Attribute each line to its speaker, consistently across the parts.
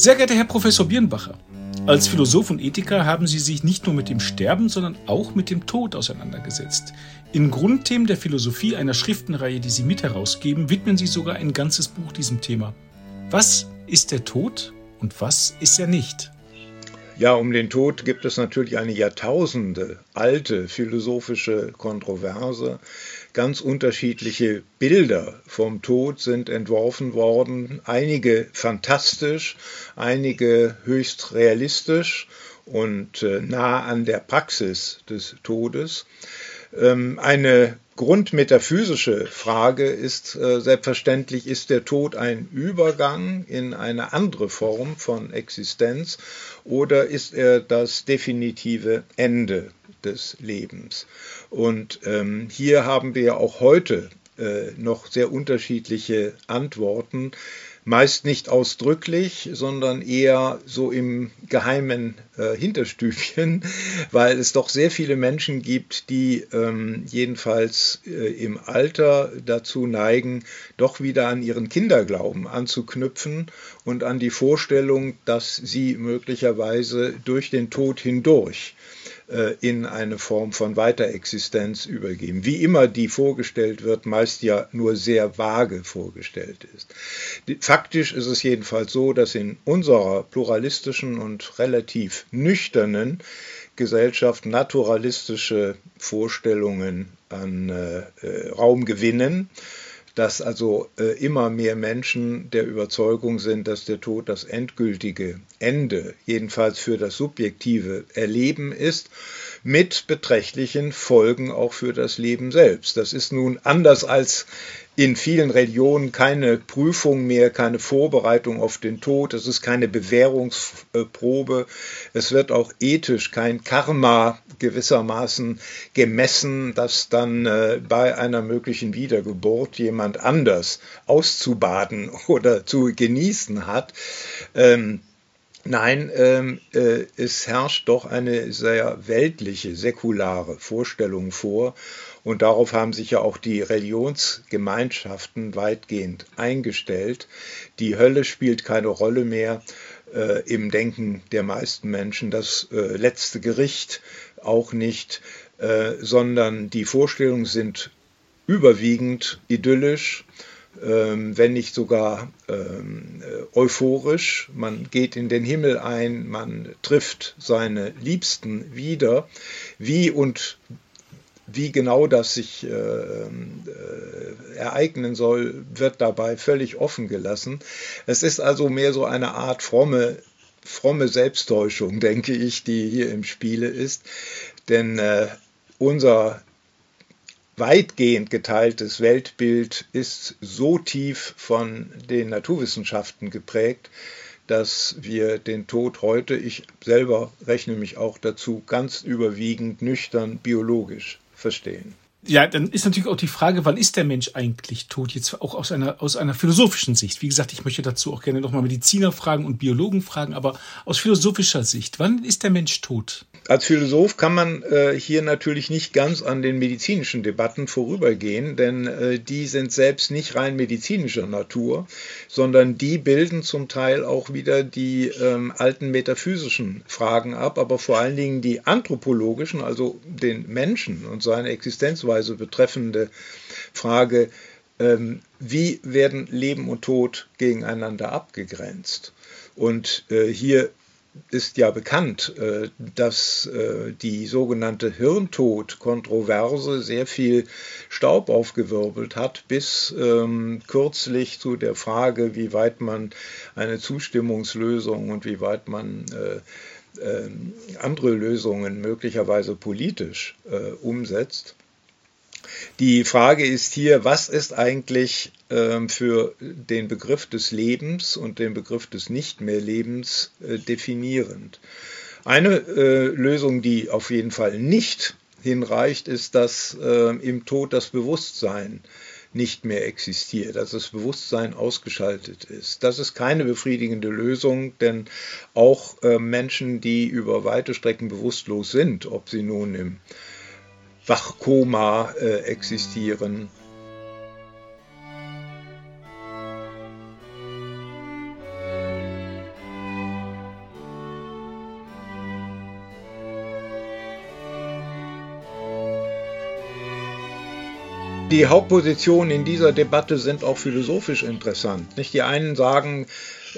Speaker 1: Sehr geehrter Herr Professor Birnbacher, als Philosoph und Ethiker haben Sie sich nicht nur mit dem Sterben, sondern auch mit dem Tod auseinandergesetzt. In Grundthemen der Philosophie einer Schriftenreihe, die Sie mit herausgeben, widmen Sie sogar ein ganzes Buch diesem Thema. Was ist der Tod und was ist er nicht?
Speaker 2: Ja, um den Tod gibt es natürlich eine Jahrtausende alte philosophische Kontroverse. Ganz unterschiedliche Bilder vom Tod sind entworfen worden, einige fantastisch, einige höchst realistisch und äh, nah an der Praxis des Todes. Ähm, eine grundmetaphysische Frage ist äh, selbstverständlich, ist der Tod ein Übergang in eine andere Form von Existenz oder ist er das definitive Ende des Lebens? Und ähm, hier haben wir auch heute äh, noch sehr unterschiedliche Antworten meist nicht ausdrücklich, sondern eher so im geheimen äh, Hinterstübchen, weil es doch sehr viele Menschen gibt, die ähm, jedenfalls äh, im Alter dazu neigen, doch wieder an ihren Kinderglauben anzuknüpfen und an die Vorstellung, dass sie möglicherweise durch den Tod hindurch in eine Form von Weiterexistenz übergeben. Wie immer die vorgestellt wird, meist ja nur sehr vage vorgestellt ist. Faktisch ist es jedenfalls so, dass in unserer pluralistischen und relativ nüchternen Gesellschaft naturalistische Vorstellungen an äh, äh Raum gewinnen dass also äh, immer mehr Menschen der Überzeugung sind, dass der Tod das endgültige Ende, jedenfalls für das subjektive Erleben ist, mit beträchtlichen Folgen auch für das Leben selbst. Das ist nun anders als in vielen Religionen keine Prüfung mehr, keine Vorbereitung auf den Tod, es ist keine Bewährungsprobe, es wird auch ethisch kein Karma gewissermaßen gemessen, das dann äh, bei einer möglichen Wiedergeburt jemand anders auszubaden oder zu genießen hat. Ähm, Nein, ähm, äh, es herrscht doch eine sehr weltliche, säkulare Vorstellung vor. Und darauf haben sich ja auch die Religionsgemeinschaften weitgehend eingestellt. Die Hölle spielt keine Rolle mehr äh, im Denken der meisten Menschen, das äh, letzte Gericht auch nicht, äh, sondern die Vorstellungen sind überwiegend idyllisch wenn nicht sogar ähm, äh, euphorisch. Man geht in den Himmel ein, man trifft seine Liebsten wieder. Wie und wie genau das sich äh, äh, ereignen soll, wird dabei völlig offen gelassen. Es ist also mehr so eine Art fromme, fromme Selbsttäuschung, denke ich, die hier im Spiele ist. Denn äh, unser weitgehend geteiltes Weltbild ist so tief von den Naturwissenschaften geprägt, dass wir den Tod heute, ich selber rechne mich auch dazu, ganz überwiegend nüchtern biologisch verstehen.
Speaker 1: Ja, dann ist natürlich auch die Frage, wann ist der Mensch eigentlich tot? Jetzt auch aus einer, aus einer philosophischen Sicht. Wie gesagt, ich möchte dazu auch gerne nochmal Mediziner fragen und Biologen fragen, aber aus philosophischer Sicht, wann ist der Mensch tot?
Speaker 2: Als Philosoph kann man äh, hier natürlich nicht ganz an den medizinischen Debatten vorübergehen, denn äh, die sind selbst nicht rein medizinischer Natur, sondern die bilden zum Teil auch wieder die ähm, alten metaphysischen Fragen ab, aber vor allen Dingen die anthropologischen, also den Menschen und seine Existenzweise betreffende Frage, ähm, wie werden Leben und Tod gegeneinander abgegrenzt? Und äh, hier ist ja bekannt, äh, dass äh, die sogenannte Hirntod-Kontroverse sehr viel Staub aufgewirbelt hat, bis ähm, kürzlich zu der Frage, wie weit man eine Zustimmungslösung und wie weit man äh, ähm, andere Lösungen möglicherweise politisch umsetzt. Die Frage ist hier, was ist eigentlich ähm, für den Begriff des Lebens und den Begriff des Nicht mehr Lebens äh, definierend? Eine äh, Lösung, die auf jeden Fall nicht hinreicht, ist, dass äh, im Tod das Bewusstsein nicht mehr existiert, dass das Bewusstsein ausgeschaltet ist. Das ist keine befriedigende Lösung, denn auch äh, Menschen, die über weite Strecken bewusstlos sind, ob sie nun im Wachkoma äh, existieren. Die Hauptpositionen in dieser Debatte sind auch philosophisch interessant. Nicht? Die einen sagen,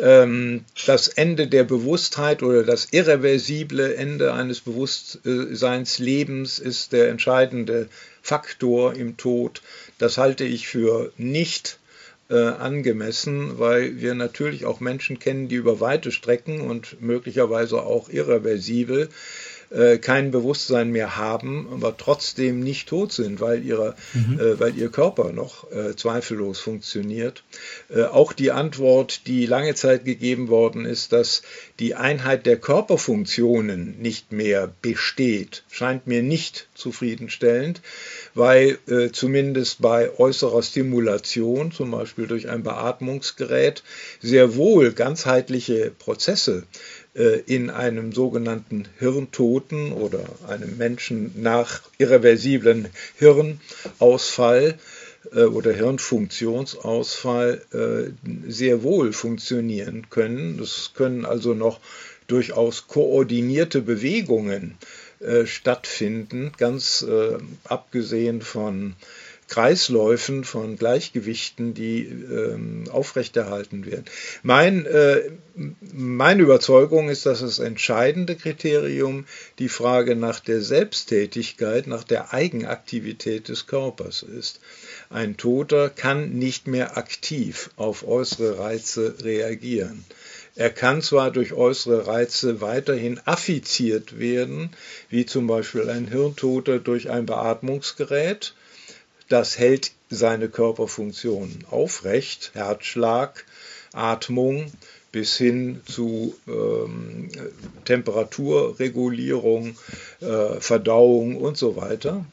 Speaker 2: ähm, das Ende der Bewusstheit oder das irreversible Ende eines Bewusstseinslebens ist der entscheidende Faktor im Tod. Das halte ich für nicht äh, angemessen, weil wir natürlich auch Menschen kennen, die über weite Strecken und möglicherweise auch irreversibel äh, kein Bewusstsein mehr haben, aber trotzdem nicht tot sind, weil, ihre, mhm. äh, weil ihr Körper noch äh, zweifellos funktioniert. Äh, auch die Antwort, die lange Zeit gegeben worden ist, dass die Einheit der Körperfunktionen nicht mehr besteht, scheint mir nicht zufriedenstellend, weil äh, zumindest bei äußerer Stimulation, zum Beispiel durch ein Beatmungsgerät, sehr wohl ganzheitliche Prozesse in einem sogenannten Hirntoten oder einem Menschen nach irreversiblen Hirnausfall äh, oder Hirnfunktionsausfall äh, sehr wohl funktionieren können. Das können also noch durchaus koordinierte Bewegungen stattfinden, ganz abgesehen von Kreisläufen von Gleichgewichten, die ähm, aufrechterhalten werden. Mein, äh, meine Überzeugung ist, dass das entscheidende Kriterium die Frage nach der Selbsttätigkeit, nach der Eigenaktivität des Körpers ist. Ein Toter kann nicht mehr aktiv auf äußere Reize reagieren. Er kann zwar durch äußere Reize weiterhin affiziert werden, wie zum Beispiel ein Hirntoter durch ein Beatmungsgerät, das hält seine Körperfunktionen aufrecht, Herzschlag, Atmung bis hin zu ähm, Temperaturregulierung, äh, Verdauung und so weiter.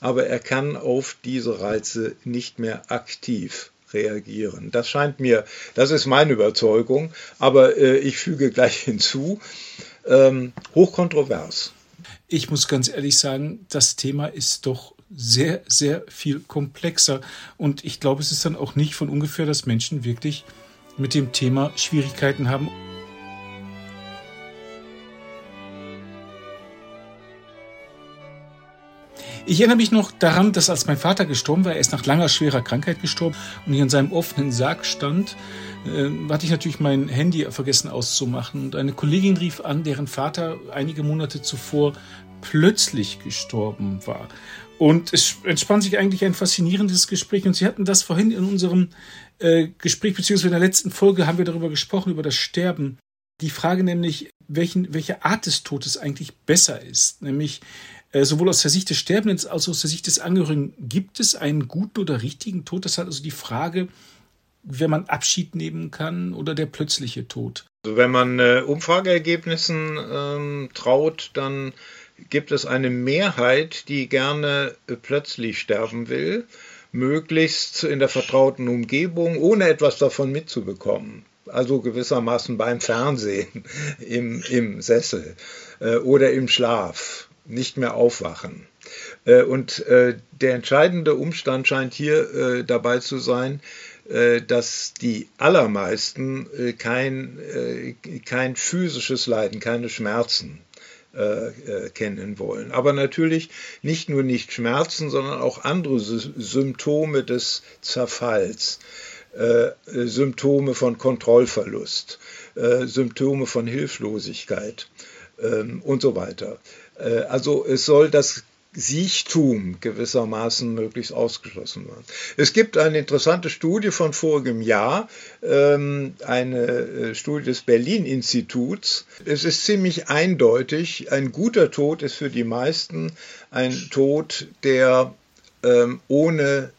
Speaker 2: Aber er kann auf diese Reize nicht mehr aktiv reagieren. Das scheint mir, das ist meine Überzeugung, aber äh, ich füge gleich hinzu, ähm, hochkontrovers.
Speaker 1: Ich muss ganz ehrlich sagen, das Thema ist doch sehr, sehr viel komplexer. Und ich glaube, es ist dann auch nicht von ungefähr, dass Menschen wirklich mit dem Thema Schwierigkeiten haben. Ich erinnere mich noch daran, dass als mein Vater gestorben war, er ist nach langer schwerer Krankheit gestorben und ich in seinem offenen Sarg stand, äh, hatte ich natürlich mein Handy vergessen auszumachen und eine Kollegin rief an, deren Vater einige Monate zuvor plötzlich gestorben war. Und es entspann sich eigentlich ein faszinierendes Gespräch. Und Sie hatten das vorhin in unserem äh, Gespräch, beziehungsweise in der letzten Folge haben wir darüber gesprochen, über das Sterben. Die Frage nämlich, welchen, welche Art des Todes eigentlich besser ist. Nämlich äh, sowohl aus der Sicht des Sterbenden als auch aus der Sicht des Angehörigen. Gibt es einen guten oder richtigen Tod? Das hat also die Frage, wenn man Abschied nehmen kann oder der plötzliche Tod.
Speaker 2: Also wenn man äh, Umfrageergebnissen ähm, traut, dann gibt es eine Mehrheit, die gerne äh, plötzlich sterben will, möglichst in der vertrauten Umgebung, ohne etwas davon mitzubekommen. Also gewissermaßen beim Fernsehen, im, im Sessel äh, oder im Schlaf, nicht mehr aufwachen. Äh, und der entscheidende Umstand scheint hier dabei zu sein, dass die allermeisten kein, kein physisches Leiden, keine Schmerzen äh, äh, kennen wollen. Aber natürlich nicht nur nicht Schmerzen, sondern auch andere Symptome des Zerfalls, äh, Symptome von Kontrollverlust, Symptome von Hilflosigkeit ähm, und so weiter. Also es soll das Siechtum gewissermaßen möglichst ausgeschlossen wird. Es gibt eine interessante Studie von vorigem Jahr, ähm, eine äh, Studie des Berlin-Instituts. Es ist ziemlich eindeutig, ein guter Tod ist für die meisten ein Tod, der ähm, ohne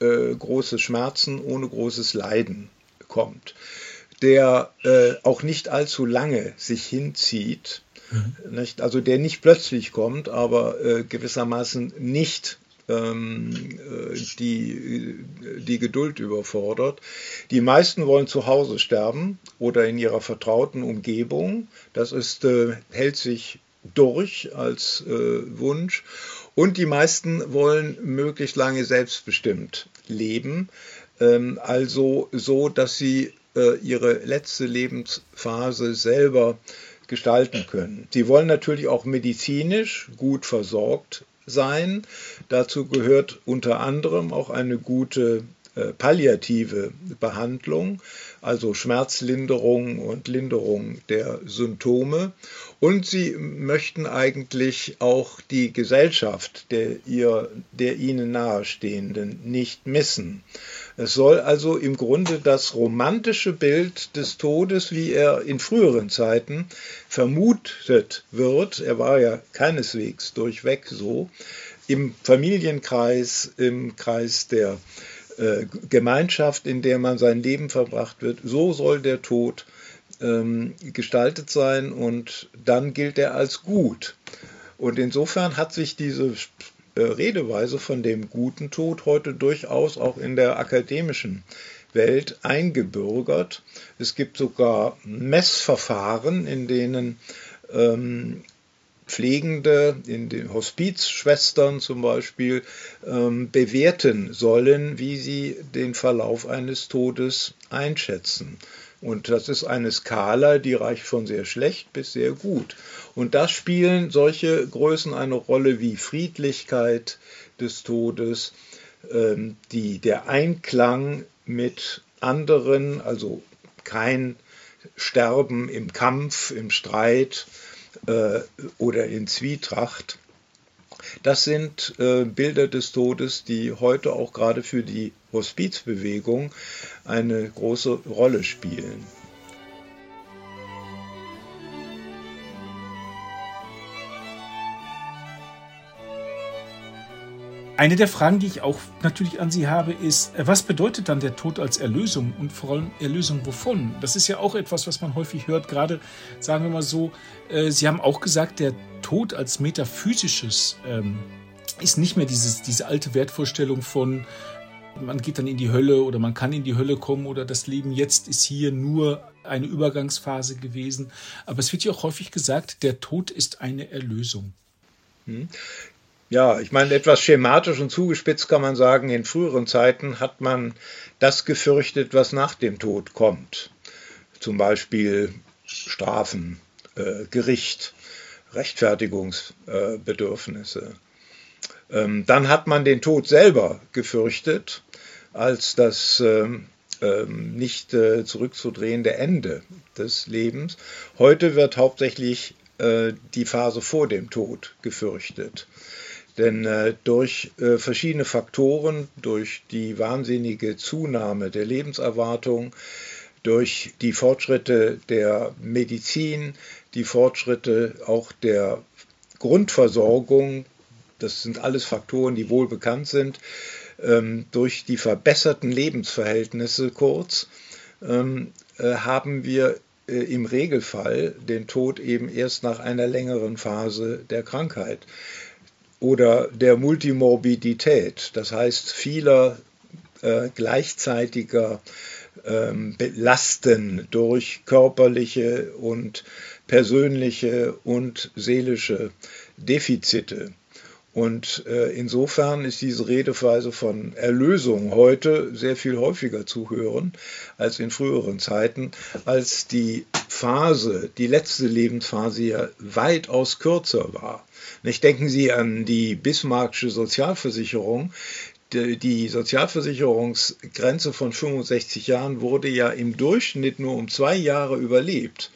Speaker 2: äh, große Schmerzen, ohne großes Leiden kommt, der äh, auch nicht allzu lange sich hinzieht Mhm. Nicht? Also der nicht plötzlich kommt, aber äh, gewissermaßen nicht ähm, äh, die, die Geduld überfordert. Die meisten wollen zu Hause sterben oder in ihrer vertrauten Umgebung. Das ist, äh, hält sich durch als äh, Wunsch. Und die meisten wollen möglichst lange selbstbestimmt leben. Ähm, also so, dass sie äh, ihre letzte Lebensphase selber gestalten können. Sie wollen natürlich auch medizinisch gut versorgt sein. Dazu gehört unter anderem auch eine gute äh, palliative Behandlung, also Schmerzlinderung und Linderung der Symptome. Und sie möchten eigentlich auch die Gesellschaft der, ihr, der ihnen nahestehenden nicht missen. Es soll also im Grunde das romantische Bild des Todes, wie er in früheren Zeiten vermutet wird, er war ja keineswegs durchweg so, im Familienkreis, im Kreis der äh, Gemeinschaft, in der man sein Leben verbracht wird, so soll der Tod ähm, gestaltet sein und dann gilt er als gut. Und insofern hat sich diese Redeweise von dem guten Tod heute durchaus auch in der akademischen Welt eingebürgert. Es gibt sogar Messverfahren, in denen ähm, Pflegende, in den Hospizschwestern zum Beispiel, ähm, bewerten sollen, wie sie den Verlauf eines Todes einschätzen. Und das ist eine Skala, die reicht von sehr schlecht bis sehr gut. Und da spielen solche Größen eine Rolle wie Friedlichkeit des Todes, ähm, die, der Einklang mit anderen, also kein Sterben im Kampf, im Streit, äh, oder in Zwietracht. Das sind äh, Bilder des Todes, die heute auch gerade für die Hospizbewegung eine große Rolle spielen.
Speaker 1: Eine der Fragen, die ich auch natürlich an Sie habe, ist, was bedeutet dann der Tod als Erlösung und vor allem Erlösung wovon? Das ist ja auch etwas, was man häufig hört, gerade sagen wir mal so, äh, Sie haben auch gesagt, der Tod als metaphysisches ähm, ist nicht mehr dieses, diese alte Wertvorstellung von, man geht dann in die Hölle oder man kann in die Hölle kommen oder das Leben jetzt ist hier nur eine Übergangsphase gewesen. Aber es wird ja auch häufig gesagt, der Tod ist eine Erlösung.
Speaker 2: Hm. Ja, ich meine, etwas schematisch und zugespitzt kann man sagen, in früheren Zeiten hat man das gefürchtet, was nach dem Tod kommt. Zum Beispiel Strafen, äh, Gericht, Rechtfertigungsbedürfnisse. Äh, ähm, dann hat man den Tod selber gefürchtet als das ähm, ähm, nicht äh, zurückzudrehende Ende des Lebens. Heute wird hauptsächlich äh, die Phase vor dem Tod gefürchtet. Denn äh, durch verschiedene Faktoren, durch die wahnsinnige Zunahme der Lebenserwartung, durch die Fortschritte der Medizin, die Fortschritte auch der Grundversorgung, das sind alles Faktoren, die wohl bekannt sind, ähm, durch die verbesserten Lebensverhältnisse kurz, ähm, äh, haben wir äh, im Regelfall den Tod eben erst nach einer längeren Phase der Krankheit oder der Multimorbidität, das heißt vieler äh, gleichzeitiger ähm, Lasten durch körperliche und persönliche und seelische Defizite. Und äh, insofern ist diese Redeweise von Erlösung heute sehr viel häufiger zu hören als in früheren Zeiten, als die Phase, die letzte Lebensphase ja weitaus kürzer war. Nicht denken Sie an die Bismarckische Sozialversicherung. Die Sozialversicherungsgrenze von 65 Jahren wurde ja im Durchschnitt nur um zwei Jahre überlebt.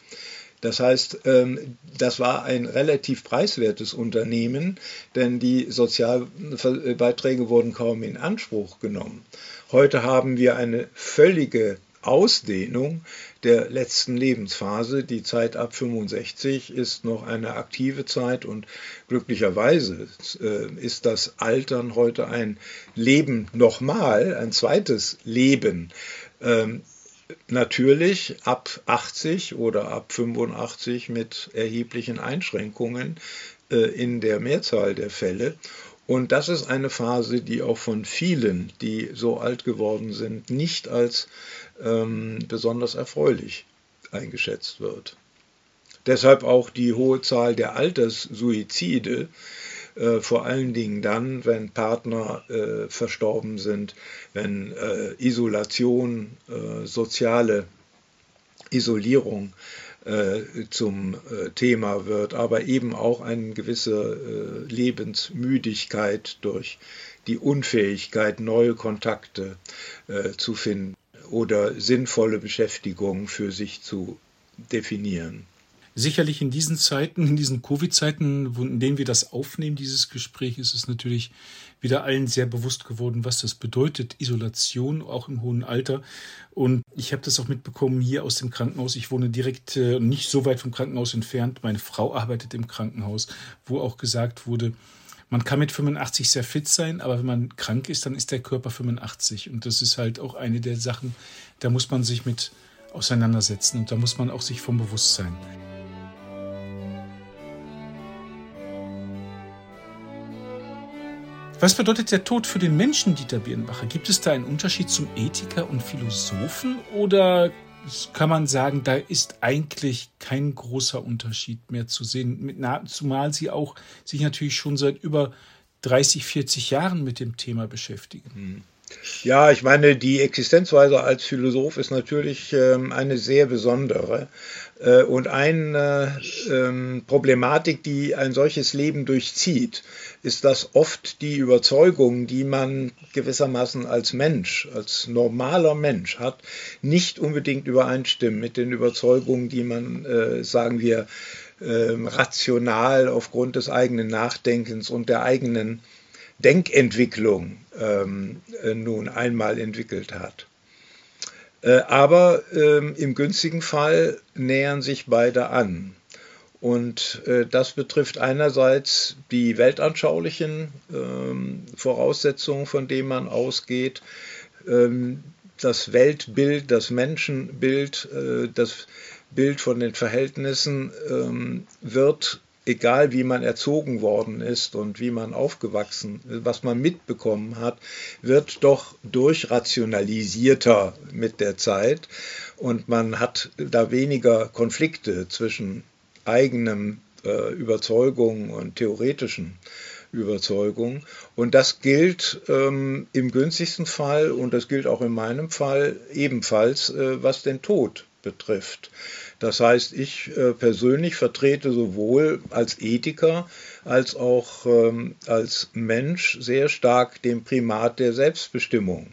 Speaker 2: Das heißt, ähm, das war ein relativ preiswertes Unternehmen, denn die Sozialbeiträge wurden kaum in Anspruch genommen. Heute haben wir eine völlige Ausdehnung der letzten Lebensphase. Die Zeit ab 65 ist noch eine aktive Zeit und glücklicherweise äh, ist das Altern heute ein Leben nochmal, ein zweites Leben. Ähm, natürlich ab 80 oder ab 85 mit erheblichen Einschränkungen äh, in der Mehrzahl der Fälle. Und das ist eine Phase, die auch von vielen, die so alt geworden sind, nicht als ähm, besonders erfreulich eingeschätzt wird. Deshalb auch die hohe Zahl der Alterssuizide, äh, vor allen Dingen dann, wenn Partner äh, verstorben sind, wenn äh, Isolation, äh, soziale Isolierung zum äh, Thema wird, aber eben auch eine gewisse äh, Lebensmüdigkeit durch die Unfähigkeit, neue Kontakte äh, zu finden oder sinnvolle Beschäftigung für sich zu definieren.
Speaker 1: Sicherlich in diesen Zeiten, in diesen Covid-Zeiten, in denen wir das aufnehmen, dieses Gespräch, ist es natürlich wieder allen sehr bewusst geworden, was das bedeutet, Isolation, auch im hohen Alter. Und ich habe das auch mitbekommen hier aus dem Krankenhaus. Ich wohne direkt äh, nicht so weit vom Krankenhaus entfernt. Meine Frau arbeitet im Krankenhaus, wo auch gesagt wurde, man kann mit 85 sehr fit sein, aber wenn man krank ist, dann ist der Körper 85. Und das ist halt auch eine der Sachen, da muss man sich mit auseinandersetzen und da muss man auch sich vom bewusst Was bedeutet der Tod für den Menschen, Dieter Birnbacher? Gibt es da einen Unterschied zum Ethiker und Philosophen oder kann man sagen, da ist eigentlich kein großer Unterschied mehr zu sehen, zumal Sie auch sich natürlich schon seit über 30, 40 Jahren mit dem Thema beschäftigen.
Speaker 2: Hm. Ja, ich meine, die Existenzweise als Philosoph ist natürlich ähm, eine sehr besondere. Äh, und eine ähm, Problematik, die ein solches Leben durchzieht, ist, dass oft die Überzeugungen, die man gewissermaßen als Mensch, als normaler Mensch hat, nicht unbedingt übereinstimmen mit den Überzeugungen, die man, äh, sagen wir, äh, rational aufgrund des eigenen Nachdenkens und der eigenen Denkentwicklung ähm, äh, nun einmal entwickelt hat. Äh, aber ähm, im günstigen Fall nähern sich beide an. Und äh, das betrifft einerseits die weltanschaulichen ähm, Voraussetzungen, von denen man ausgeht, ähm, das Weltbild, das Menschenbild, äh, das Bild von den Verhältnissen ähm, wird egal wie man erzogen worden ist und wie man aufgewachsen, was man mitbekommen hat, wird doch durchrationalisierter mit der Zeit. Und man hat da weniger Konflikte zwischen eigenem äh, Überzeugungen und theoretischen Überzeugungen. Und das gilt ähm, im günstigsten Fall und das gilt auch in meinem Fall ebenfalls, äh, was den Tod betrifft. Das heißt, ich äh, persönlich vertrete sowohl als Ethiker als auch ähm, als Mensch sehr stark den Primat der Selbstbestimmung.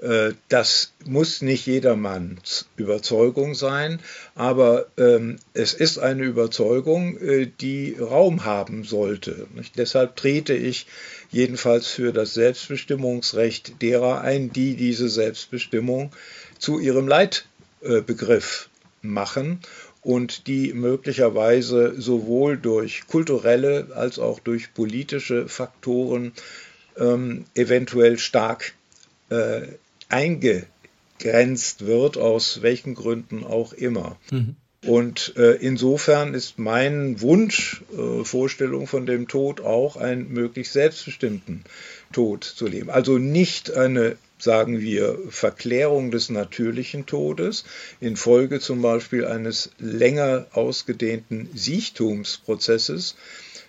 Speaker 2: Äh, das muss nicht jedermanns Überzeugung sein, aber ähm, es ist eine Überzeugung, äh, die Raum haben sollte. Deshalb trete ich jedenfalls für das Selbstbestimmungsrecht derer ein, die diese Selbstbestimmung zu ihrem Leitbegriff machen und die möglicherweise sowohl durch kulturelle als auch durch politische Faktoren ähm, eventuell stark äh, eingegrenzt wird, aus welchen Gründen auch immer. Mhm. Und äh, insofern ist mein Wunsch, äh, Vorstellung von dem Tod auch einen möglichst selbstbestimmten Tod zu leben. Also nicht eine sagen wir, Verklärung des natürlichen Todes infolge zum Beispiel eines länger ausgedehnten Siechtumsprozesses,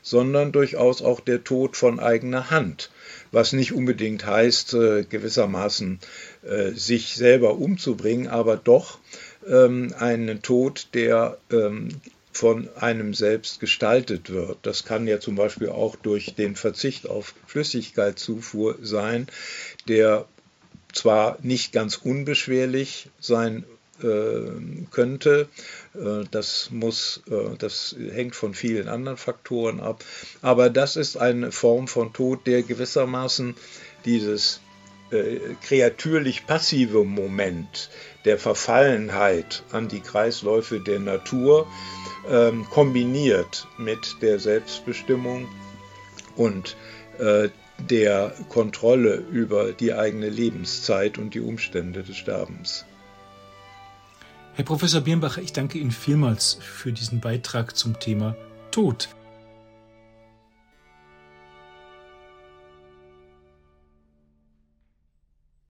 Speaker 2: sondern durchaus auch der Tod von eigener Hand, was nicht unbedingt heißt, äh, gewissermaßen äh, sich selber umzubringen, aber doch ähm, einen Tod, der ähm, von einem selbst gestaltet wird. Das kann ja zum Beispiel auch durch den Verzicht auf Flüssigkeitszufuhr sein, der zwar nicht ganz unbeschwerlich sein könnte. Äh, das muss, äh, das hängt von vielen anderen Faktoren ab. Aber das ist eine Form von Tod, der gewissermaßen dieses kreatürlich passive Moment der Verfallenheit an die Kreisläufe der Natur ähm, kombiniert mit der Selbstbestimmung und der Kontrolle über die eigene Lebenszeit und die Umstände des Sterbens.
Speaker 1: Herr Professor Birnbacher, ich danke Ihnen vielmals für diesen Beitrag zum Thema Tod.